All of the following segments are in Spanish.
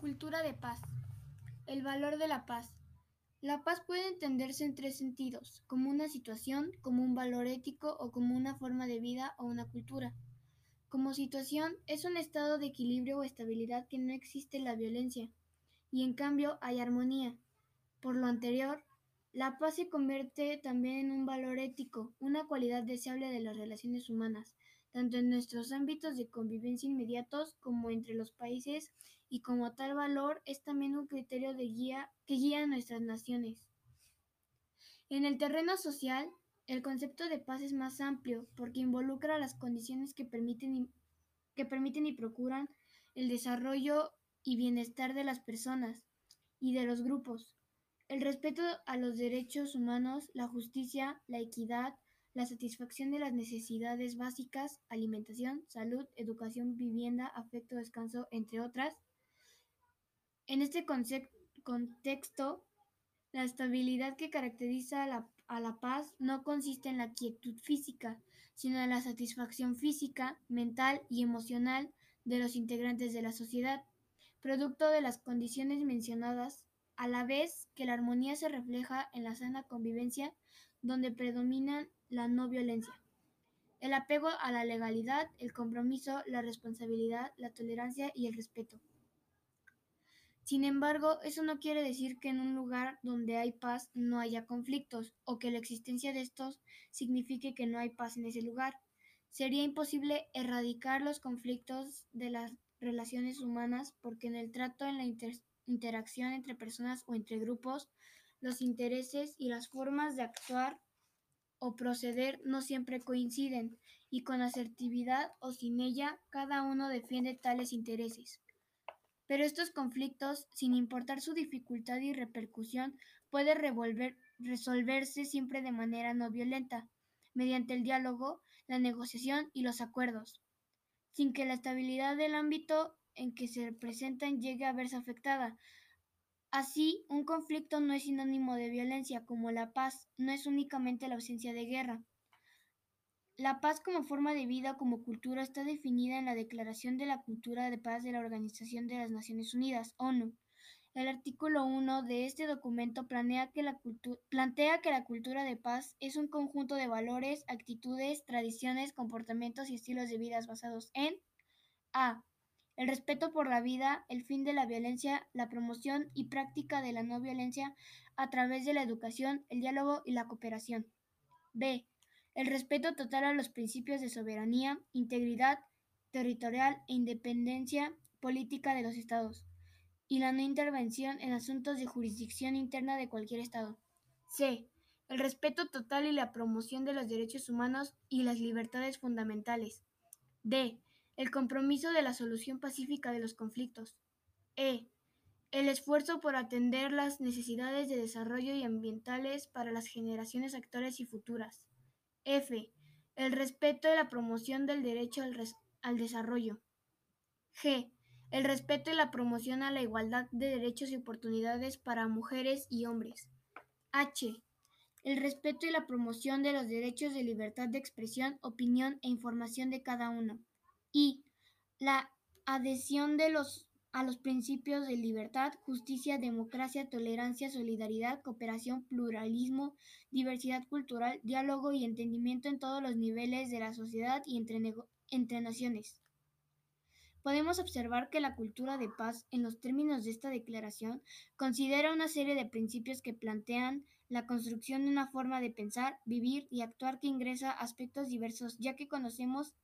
Cultura de paz. El valor de la paz. La paz puede entenderse en tres sentidos, como una situación, como un valor ético o como una forma de vida o una cultura. Como situación es un estado de equilibrio o estabilidad que no existe la violencia, y en cambio hay armonía. Por lo anterior, la paz se convierte también en un valor ético, una cualidad deseable de las relaciones humanas, tanto en nuestros ámbitos de convivencia inmediatos como entre los países, y como tal valor es también un criterio de guía que guía a nuestras naciones. En el terreno social, el concepto de paz es más amplio porque involucra las condiciones que permiten y, que permiten y procuran el desarrollo y bienestar de las personas y de los grupos. El respeto a los derechos humanos, la justicia, la equidad, la satisfacción de las necesidades básicas, alimentación, salud, educación, vivienda, afecto, descanso, entre otras. En este contexto, la estabilidad que caracteriza a la, a la, paz no consiste en la quietud física, sino en la satisfacción física, mental y emocional de los integrantes de la sociedad, producto de las condiciones mencionadas, a la vez que la armonía se refleja en la sana convivencia, donde predominan la no violencia. El apego a la legalidad, el compromiso, la responsabilidad, la tolerancia y el respeto. Sin embargo, eso no quiere decir que en un lugar donde hay paz no haya conflictos o que la existencia de estos signifique que no hay paz en ese lugar. Sería imposible erradicar los conflictos de las relaciones humanas porque en el trato, en la inter interacción entre personas o entre grupos, los intereses y las formas de actuar o proceder no siempre coinciden, y con asertividad o sin ella, cada uno defiende tales intereses. Pero estos conflictos, sin importar su dificultad y repercusión, pueden resolverse siempre de manera no violenta, mediante el diálogo, la negociación y los acuerdos, sin que la estabilidad del ámbito en que se presentan llegue a verse afectada, Así, un conflicto no es sinónimo de violencia, como la paz no es únicamente la ausencia de guerra. La paz como forma de vida como cultura está definida en la Declaración de la Cultura de Paz de la Organización de las Naciones Unidas, ONU. El artículo 1 de este documento plantea que, la plantea que la cultura de paz es un conjunto de valores, actitudes, tradiciones, comportamientos y estilos de vida basados en a el respeto por la vida, el fin de la violencia, la promoción y práctica de la no violencia a través de la educación, el diálogo y la cooperación. B. El respeto total a los principios de soberanía, integridad territorial e independencia política de los estados y la no intervención en asuntos de jurisdicción interna de cualquier estado. C. El respeto total y la promoción de los derechos humanos y las libertades fundamentales. D el compromiso de la solución pacífica de los conflictos. E. El esfuerzo por atender las necesidades de desarrollo y ambientales para las generaciones actuales y futuras. F. El respeto y la promoción del derecho al, al desarrollo. G. El respeto y la promoción a la igualdad de derechos y oportunidades para mujeres y hombres. H. El respeto y la promoción de los derechos de libertad de expresión, opinión e información de cada uno y la adhesión de los, a los principios de libertad, justicia, democracia, tolerancia, solidaridad, cooperación, pluralismo, diversidad cultural, diálogo y entendimiento en todos los niveles de la sociedad y entre, entre naciones. Podemos observar que la cultura de paz, en los términos de esta declaración, considera una serie de principios que plantean la construcción de una forma de pensar, vivir y actuar que ingresa aspectos diversos, ya que conocemos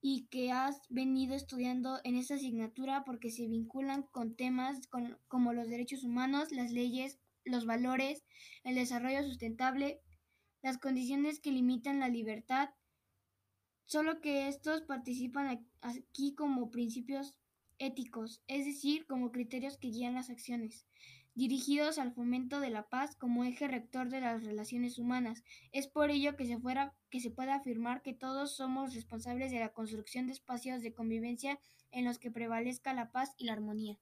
y que has venido estudiando en esta asignatura porque se vinculan con temas como los derechos humanos, las leyes, los valores, el desarrollo sustentable, las condiciones que limitan la libertad, solo que estos participan aquí como principios éticos, es decir, como criterios que guían las acciones, dirigidos al fomento de la paz como eje rector de las relaciones humanas. Es por ello que se, fuera, que se puede afirmar que todos somos responsables de la construcción de espacios de convivencia en los que prevalezca la paz y la armonía.